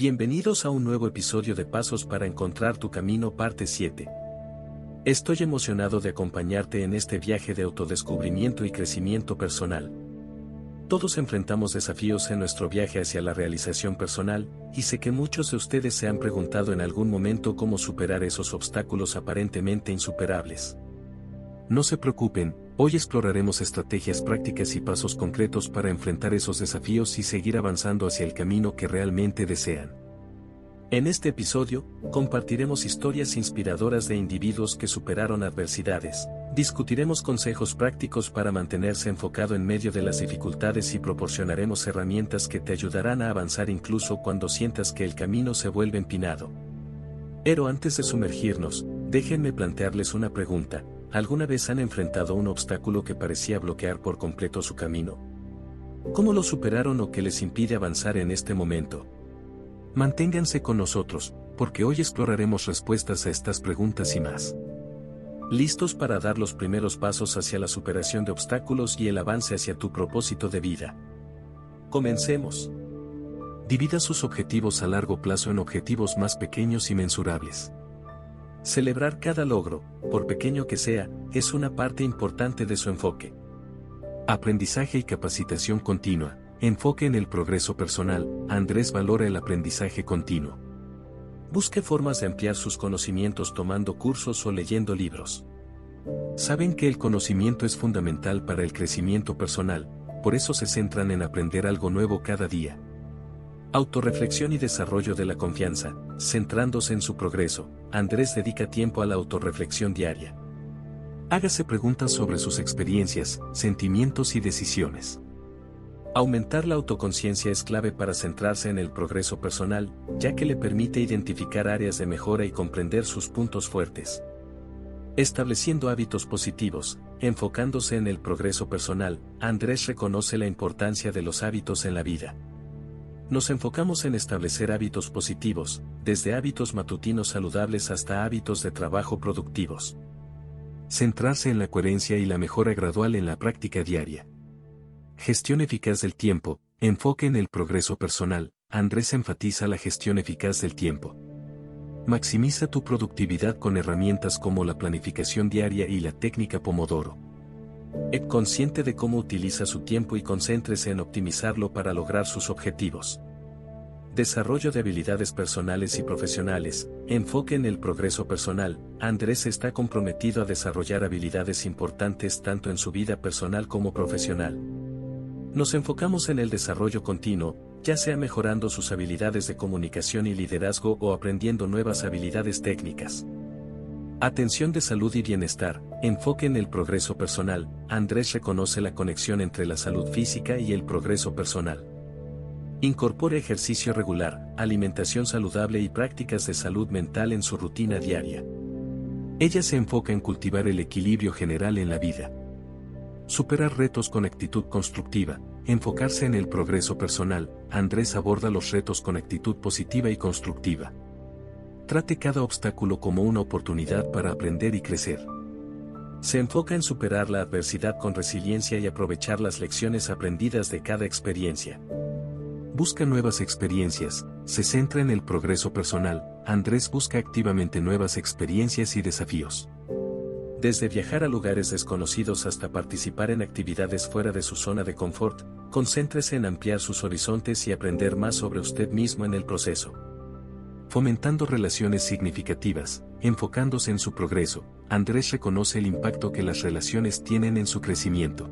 Bienvenidos a un nuevo episodio de Pasos para Encontrar tu Camino parte 7. Estoy emocionado de acompañarte en este viaje de autodescubrimiento y crecimiento personal. Todos enfrentamos desafíos en nuestro viaje hacia la realización personal, y sé que muchos de ustedes se han preguntado en algún momento cómo superar esos obstáculos aparentemente insuperables. No se preocupen, hoy exploraremos estrategias prácticas y pasos concretos para enfrentar esos desafíos y seguir avanzando hacia el camino que realmente desean. En este episodio, compartiremos historias inspiradoras de individuos que superaron adversidades, discutiremos consejos prácticos para mantenerse enfocado en medio de las dificultades y proporcionaremos herramientas que te ayudarán a avanzar incluso cuando sientas que el camino se vuelve empinado. Pero antes de sumergirnos, déjenme plantearles una pregunta, ¿Alguna vez han enfrentado un obstáculo que parecía bloquear por completo su camino? ¿Cómo lo superaron o qué les impide avanzar en este momento? Manténganse con nosotros, porque hoy exploraremos respuestas a estas preguntas y más. ¿Listos para dar los primeros pasos hacia la superación de obstáculos y el avance hacia tu propósito de vida? Comencemos. Divida sus objetivos a largo plazo en objetivos más pequeños y mensurables. Celebrar cada logro, por pequeño que sea, es una parte importante de su enfoque. Aprendizaje y capacitación continua. Enfoque en el progreso personal. Andrés valora el aprendizaje continuo. Busque formas de ampliar sus conocimientos tomando cursos o leyendo libros. Saben que el conocimiento es fundamental para el crecimiento personal, por eso se centran en aprender algo nuevo cada día. Autorreflexión y desarrollo de la confianza, centrándose en su progreso, Andrés dedica tiempo a la autorreflexión diaria. Hágase preguntas sobre sus experiencias, sentimientos y decisiones. Aumentar la autoconciencia es clave para centrarse en el progreso personal, ya que le permite identificar áreas de mejora y comprender sus puntos fuertes. Estableciendo hábitos positivos, enfocándose en el progreso personal, Andrés reconoce la importancia de los hábitos en la vida. Nos enfocamos en establecer hábitos positivos, desde hábitos matutinos saludables hasta hábitos de trabajo productivos. Centrarse en la coherencia y la mejora gradual en la práctica diaria. Gestión eficaz del tiempo, enfoque en el progreso personal, Andrés enfatiza la gestión eficaz del tiempo. Maximiza tu productividad con herramientas como la planificación diaria y la técnica Pomodoro. Es consciente de cómo utiliza su tiempo y concéntrese en optimizarlo para lograr sus objetivos. Desarrollo de habilidades personales y profesionales, enfoque en el progreso personal, Andrés está comprometido a desarrollar habilidades importantes tanto en su vida personal como profesional. Nos enfocamos en el desarrollo continuo, ya sea mejorando sus habilidades de comunicación y liderazgo o aprendiendo nuevas habilidades técnicas. Atención de salud y bienestar, enfoque en el progreso personal, Andrés reconoce la conexión entre la salud física y el progreso personal. Incorpore ejercicio regular, alimentación saludable y prácticas de salud mental en su rutina diaria. Ella se enfoca en cultivar el equilibrio general en la vida. Superar retos con actitud constructiva, enfocarse en el progreso personal, Andrés aborda los retos con actitud positiva y constructiva. Trate cada obstáculo como una oportunidad para aprender y crecer. Se enfoca en superar la adversidad con resiliencia y aprovechar las lecciones aprendidas de cada experiencia. Busca nuevas experiencias, se centra en el progreso personal, Andrés busca activamente nuevas experiencias y desafíos. Desde viajar a lugares desconocidos hasta participar en actividades fuera de su zona de confort, concéntrese en ampliar sus horizontes y aprender más sobre usted mismo en el proceso fomentando relaciones significativas, enfocándose en su progreso, Andrés reconoce el impacto que las relaciones tienen en su crecimiento.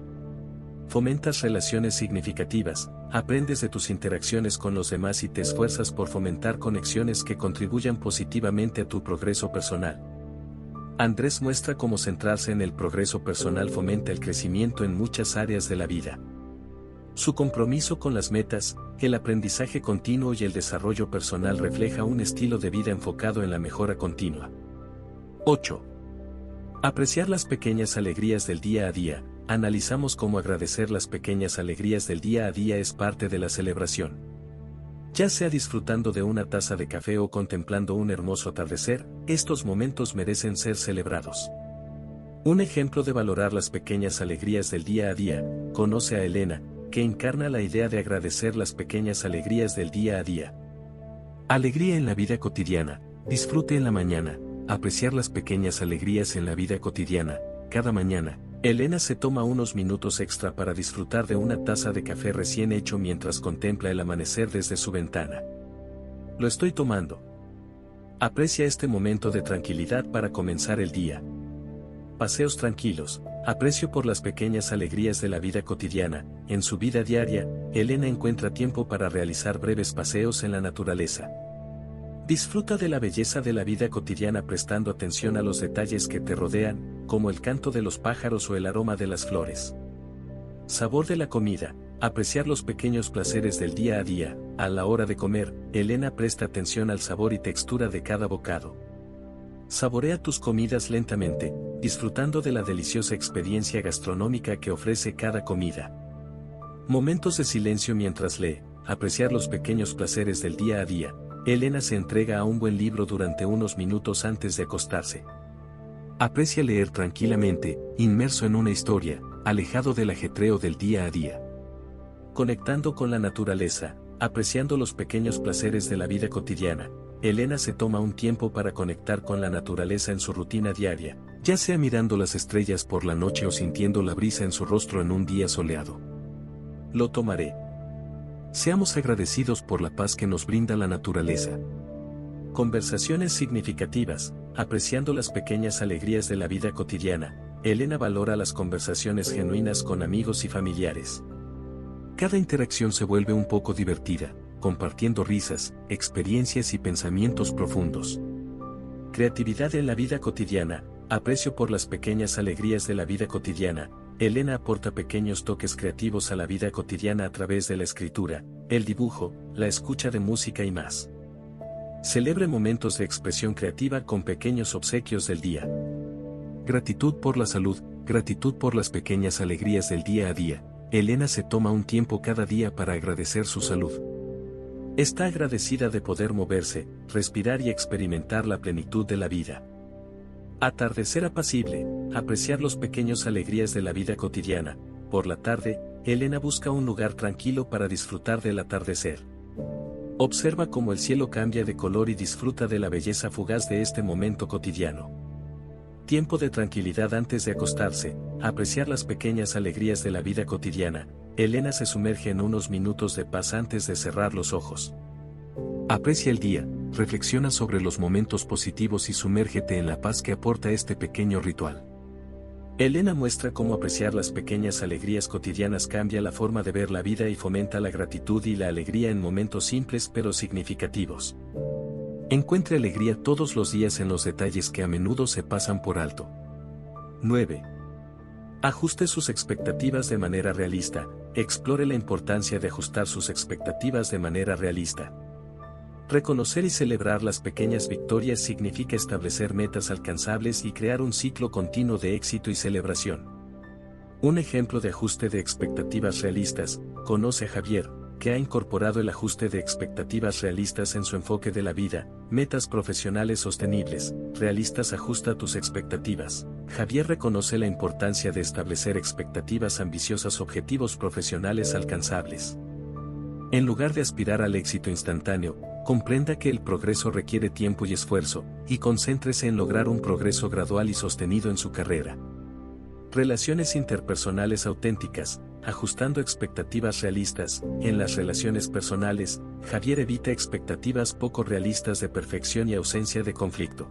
Fomentas relaciones significativas, aprendes de tus interacciones con los demás y te esfuerzas por fomentar conexiones que contribuyan positivamente a tu progreso personal. Andrés muestra cómo centrarse en el progreso personal fomenta el crecimiento en muchas áreas de la vida. Su compromiso con las metas, el aprendizaje continuo y el desarrollo personal refleja un estilo de vida enfocado en la mejora continua. 8. Apreciar las pequeñas alegrías del día a día. Analizamos cómo agradecer las pequeñas alegrías del día a día es parte de la celebración. Ya sea disfrutando de una taza de café o contemplando un hermoso atardecer, estos momentos merecen ser celebrados. Un ejemplo de valorar las pequeñas alegrías del día a día, conoce a Elena, que encarna la idea de agradecer las pequeñas alegrías del día a día. Alegría en la vida cotidiana, disfrute en la mañana, apreciar las pequeñas alegrías en la vida cotidiana, cada mañana. Elena se toma unos minutos extra para disfrutar de una taza de café recién hecho mientras contempla el amanecer desde su ventana. Lo estoy tomando. Aprecia este momento de tranquilidad para comenzar el día. Paseos tranquilos, aprecio por las pequeñas alegrías de la vida cotidiana, en su vida diaria, Elena encuentra tiempo para realizar breves paseos en la naturaleza. Disfruta de la belleza de la vida cotidiana prestando atención a los detalles que te rodean, como el canto de los pájaros o el aroma de las flores. Sabor de la comida, apreciar los pequeños placeres del día a día, a la hora de comer, Elena presta atención al sabor y textura de cada bocado. Saborea tus comidas lentamente, disfrutando de la deliciosa experiencia gastronómica que ofrece cada comida. Momentos de silencio mientras lee, apreciar los pequeños placeres del día a día. Elena se entrega a un buen libro durante unos minutos antes de acostarse. Aprecia leer tranquilamente, inmerso en una historia, alejado del ajetreo del día a día. Conectando con la naturaleza, apreciando los pequeños placeres de la vida cotidiana, Elena se toma un tiempo para conectar con la naturaleza en su rutina diaria, ya sea mirando las estrellas por la noche o sintiendo la brisa en su rostro en un día soleado. Lo tomaré. Seamos agradecidos por la paz que nos brinda la naturaleza. Conversaciones significativas, apreciando las pequeñas alegrías de la vida cotidiana, Elena valora las conversaciones genuinas con amigos y familiares. Cada interacción se vuelve un poco divertida, compartiendo risas, experiencias y pensamientos profundos. Creatividad en la vida cotidiana, aprecio por las pequeñas alegrías de la vida cotidiana, Elena aporta pequeños toques creativos a la vida cotidiana a través de la escritura, el dibujo, la escucha de música y más. Celebre momentos de expresión creativa con pequeños obsequios del día. Gratitud por la salud, gratitud por las pequeñas alegrías del día a día, Elena se toma un tiempo cada día para agradecer su salud. Está agradecida de poder moverse, respirar y experimentar la plenitud de la vida. Atardecer apacible, apreciar los pequeños alegrías de la vida cotidiana. Por la tarde, Elena busca un lugar tranquilo para disfrutar del atardecer. Observa cómo el cielo cambia de color y disfruta de la belleza fugaz de este momento cotidiano. Tiempo de tranquilidad antes de acostarse, apreciar las pequeñas alegrías de la vida cotidiana, Elena se sumerge en unos minutos de paz antes de cerrar los ojos. Aprecia el día, reflexiona sobre los momentos positivos y sumérgete en la paz que aporta este pequeño ritual. Elena muestra cómo apreciar las pequeñas alegrías cotidianas cambia la forma de ver la vida y fomenta la gratitud y la alegría en momentos simples pero significativos. Encuentre alegría todos los días en los detalles que a menudo se pasan por alto. 9. Ajuste sus expectativas de manera realista, explore la importancia de ajustar sus expectativas de manera realista. Reconocer y celebrar las pequeñas victorias significa establecer metas alcanzables y crear un ciclo continuo de éxito y celebración. Un ejemplo de ajuste de expectativas realistas, conoce a Javier, que ha incorporado el ajuste de expectativas realistas en su enfoque de la vida, metas profesionales sostenibles, realistas ajusta tus expectativas. Javier reconoce la importancia de establecer expectativas ambiciosas, objetivos profesionales alcanzables. En lugar de aspirar al éxito instantáneo, comprenda que el progreso requiere tiempo y esfuerzo, y concéntrese en lograr un progreso gradual y sostenido en su carrera. Relaciones interpersonales auténticas, ajustando expectativas realistas, en las relaciones personales, Javier evita expectativas poco realistas de perfección y ausencia de conflicto.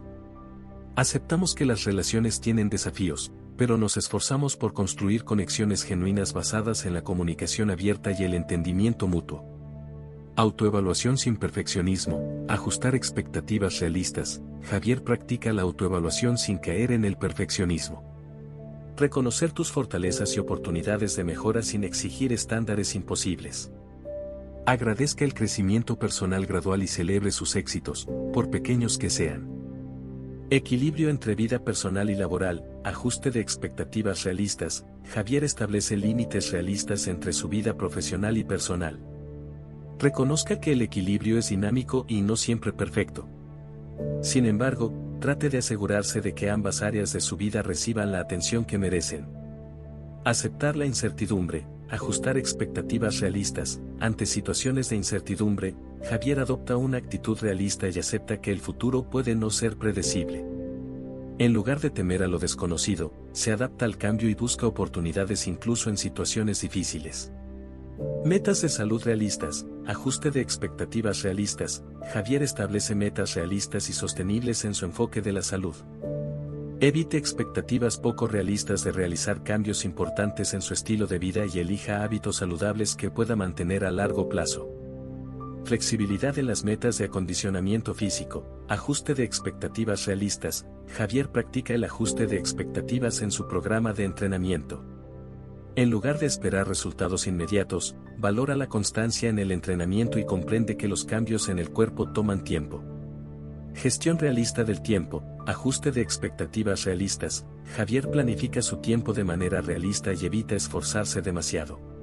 Aceptamos que las relaciones tienen desafíos, pero nos esforzamos por construir conexiones genuinas basadas en la comunicación abierta y el entendimiento mutuo. Autoevaluación sin perfeccionismo, ajustar expectativas realistas, Javier practica la autoevaluación sin caer en el perfeccionismo. Reconocer tus fortalezas y oportunidades de mejora sin exigir estándares imposibles. Agradezca el crecimiento personal gradual y celebre sus éxitos, por pequeños que sean. Equilibrio entre vida personal y laboral, ajuste de expectativas realistas, Javier establece límites realistas entre su vida profesional y personal. Reconozca que el equilibrio es dinámico y no siempre perfecto. Sin embargo, trate de asegurarse de que ambas áreas de su vida reciban la atención que merecen. Aceptar la incertidumbre, ajustar expectativas realistas, ante situaciones de incertidumbre, Javier adopta una actitud realista y acepta que el futuro puede no ser predecible. En lugar de temer a lo desconocido, se adapta al cambio y busca oportunidades incluso en situaciones difíciles. Metas de salud realistas, ajuste de expectativas realistas, Javier establece metas realistas y sostenibles en su enfoque de la salud. Evite expectativas poco realistas de realizar cambios importantes en su estilo de vida y elija hábitos saludables que pueda mantener a largo plazo. Flexibilidad en las metas de acondicionamiento físico, ajuste de expectativas realistas, Javier practica el ajuste de expectativas en su programa de entrenamiento. En lugar de esperar resultados inmediatos, valora la constancia en el entrenamiento y comprende que los cambios en el cuerpo toman tiempo. Gestión realista del tiempo, ajuste de expectativas realistas, Javier planifica su tiempo de manera realista y evita esforzarse demasiado.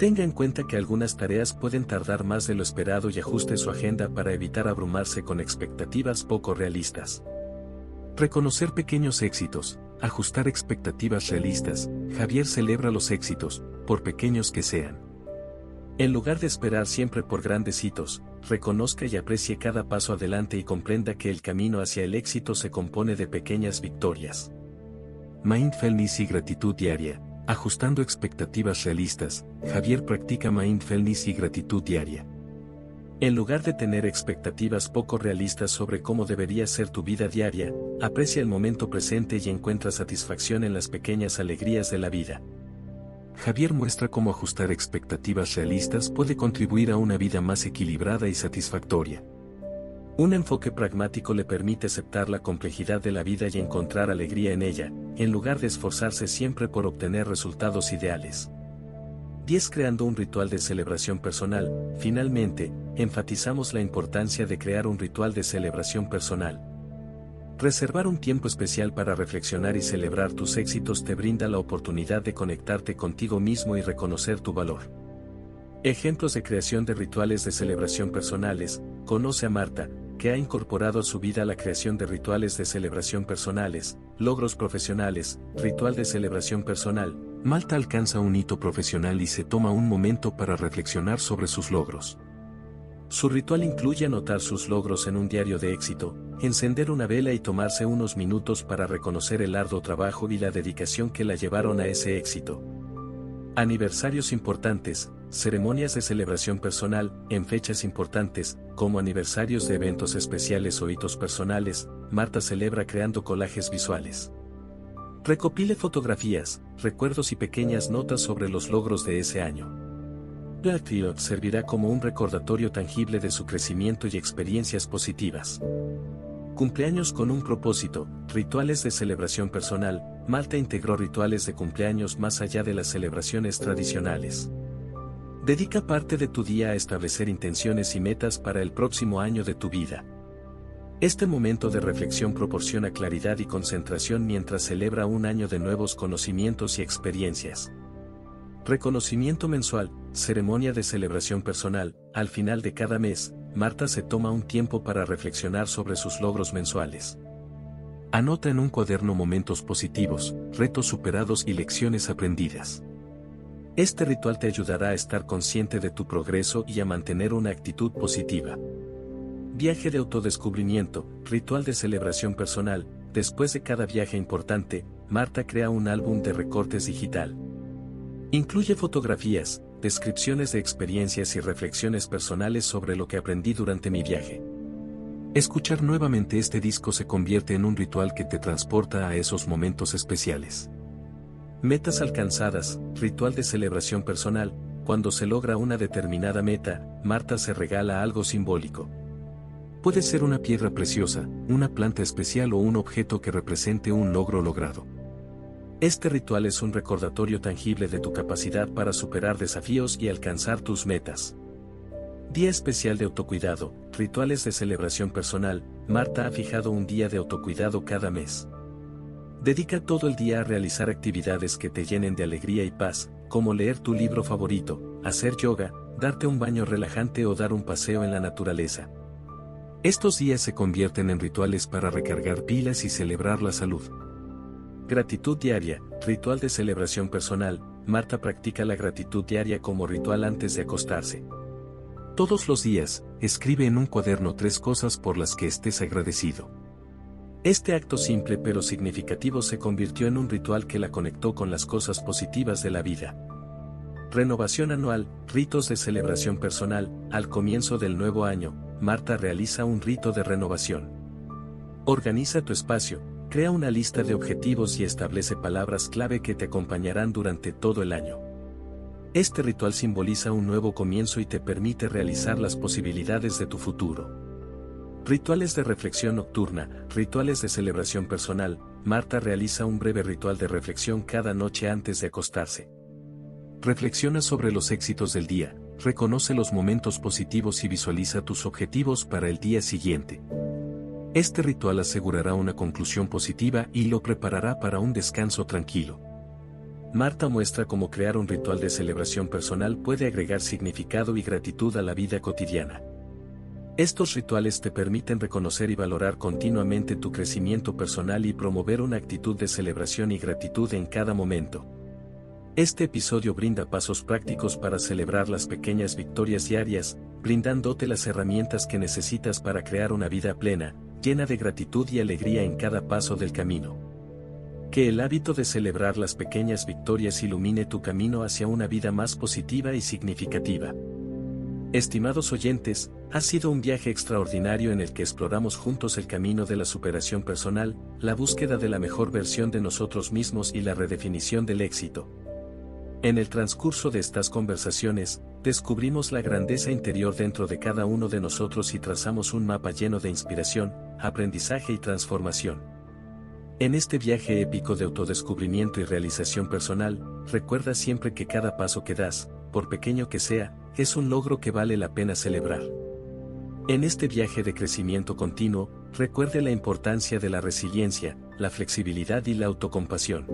Tenga en cuenta que algunas tareas pueden tardar más de lo esperado y ajuste su agenda para evitar abrumarse con expectativas poco realistas. Reconocer pequeños éxitos, ajustar expectativas realistas, Javier celebra los éxitos, por pequeños que sean. En lugar de esperar siempre por grandes hitos, reconozca y aprecie cada paso adelante y comprenda que el camino hacia el éxito se compone de pequeñas victorias. Mindfulness y gratitud diaria. Ajustando expectativas realistas, Javier practica mindfulness y gratitud diaria. En lugar de tener expectativas poco realistas sobre cómo debería ser tu vida diaria, aprecia el momento presente y encuentra satisfacción en las pequeñas alegrías de la vida. Javier muestra cómo ajustar expectativas realistas puede contribuir a una vida más equilibrada y satisfactoria. Un enfoque pragmático le permite aceptar la complejidad de la vida y encontrar alegría en ella, en lugar de esforzarse siempre por obtener resultados ideales. 10. Creando un ritual de celebración personal. Finalmente, enfatizamos la importancia de crear un ritual de celebración personal, Reservar un tiempo especial para reflexionar y celebrar tus éxitos te brinda la oportunidad de conectarte contigo mismo y reconocer tu valor. Ejemplos de creación de rituales de celebración personales. Conoce a Marta, que ha incorporado a su vida la creación de rituales de celebración personales, logros profesionales, ritual de celebración personal. Malta alcanza un hito profesional y se toma un momento para reflexionar sobre sus logros. Su ritual incluye anotar sus logros en un diario de éxito, encender una vela y tomarse unos minutos para reconocer el arduo trabajo y la dedicación que la llevaron a ese éxito. Aniversarios importantes, ceremonias de celebración personal, en fechas importantes, como aniversarios de eventos especiales o hitos personales, Marta celebra creando collages visuales. Recopile fotografías, recuerdos y pequeñas notas sobre los logros de ese año. Blackfield servirá como un recordatorio tangible de su crecimiento y experiencias positivas. Cumpleaños con un propósito, rituales de celebración personal, Malta integró rituales de cumpleaños más allá de las celebraciones tradicionales. Dedica parte de tu día a establecer intenciones y metas para el próximo año de tu vida. Este momento de reflexión proporciona claridad y concentración mientras celebra un año de nuevos conocimientos y experiencias. Reconocimiento mensual, ceremonia de celebración personal, al final de cada mes, Marta se toma un tiempo para reflexionar sobre sus logros mensuales. Anota en un cuaderno momentos positivos, retos superados y lecciones aprendidas. Este ritual te ayudará a estar consciente de tu progreso y a mantener una actitud positiva. Viaje de autodescubrimiento, ritual de celebración personal, después de cada viaje importante, Marta crea un álbum de recortes digital. Incluye fotografías, descripciones de experiencias y reflexiones personales sobre lo que aprendí durante mi viaje. Escuchar nuevamente este disco se convierte en un ritual que te transporta a esos momentos especiales. Metas alcanzadas, ritual de celebración personal, cuando se logra una determinada meta, Marta se regala algo simbólico. Puede ser una piedra preciosa, una planta especial o un objeto que represente un logro logrado. Este ritual es un recordatorio tangible de tu capacidad para superar desafíos y alcanzar tus metas. Día especial de autocuidado, rituales de celebración personal, Marta ha fijado un día de autocuidado cada mes. Dedica todo el día a realizar actividades que te llenen de alegría y paz, como leer tu libro favorito, hacer yoga, darte un baño relajante o dar un paseo en la naturaleza. Estos días se convierten en rituales para recargar pilas y celebrar la salud. Gratitud diaria, ritual de celebración personal, Marta practica la gratitud diaria como ritual antes de acostarse. Todos los días, escribe en un cuaderno tres cosas por las que estés agradecido. Este acto simple pero significativo se convirtió en un ritual que la conectó con las cosas positivas de la vida. Renovación anual, ritos de celebración personal, al comienzo del nuevo año, Marta realiza un rito de renovación. Organiza tu espacio, crea una lista de objetivos y establece palabras clave que te acompañarán durante todo el año. Este ritual simboliza un nuevo comienzo y te permite realizar las posibilidades de tu futuro. Rituales de reflexión nocturna, rituales de celebración personal, Marta realiza un breve ritual de reflexión cada noche antes de acostarse. Reflexiona sobre los éxitos del día, reconoce los momentos positivos y visualiza tus objetivos para el día siguiente. Este ritual asegurará una conclusión positiva y lo preparará para un descanso tranquilo. Marta muestra cómo crear un ritual de celebración personal puede agregar significado y gratitud a la vida cotidiana. Estos rituales te permiten reconocer y valorar continuamente tu crecimiento personal y promover una actitud de celebración y gratitud en cada momento. Este episodio brinda pasos prácticos para celebrar las pequeñas victorias diarias, brindándote las herramientas que necesitas para crear una vida plena, llena de gratitud y alegría en cada paso del camino. Que el hábito de celebrar las pequeñas victorias ilumine tu camino hacia una vida más positiva y significativa. Estimados oyentes, ha sido un viaje extraordinario en el que exploramos juntos el camino de la superación personal, la búsqueda de la mejor versión de nosotros mismos y la redefinición del éxito. En el transcurso de estas conversaciones, descubrimos la grandeza interior dentro de cada uno de nosotros y trazamos un mapa lleno de inspiración, aprendizaje y transformación. En este viaje épico de autodescubrimiento y realización personal, recuerda siempre que cada paso que das, por pequeño que sea, es un logro que vale la pena celebrar. En este viaje de crecimiento continuo, recuerde la importancia de la resiliencia, la flexibilidad y la autocompasión.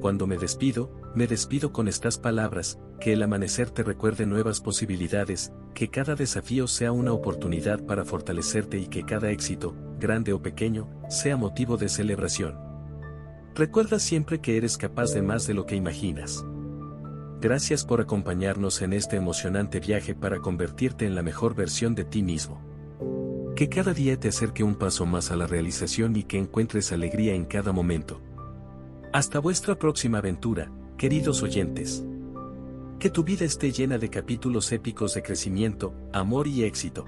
Cuando me despido, me despido con estas palabras, que el amanecer te recuerde nuevas posibilidades, que cada desafío sea una oportunidad para fortalecerte y que cada éxito, grande o pequeño, sea motivo de celebración. Recuerda siempre que eres capaz de más de lo que imaginas. Gracias por acompañarnos en este emocionante viaje para convertirte en la mejor versión de ti mismo. Que cada día te acerque un paso más a la realización y que encuentres alegría en cada momento. Hasta vuestra próxima aventura, queridos oyentes. Que tu vida esté llena de capítulos épicos de crecimiento, amor y éxito.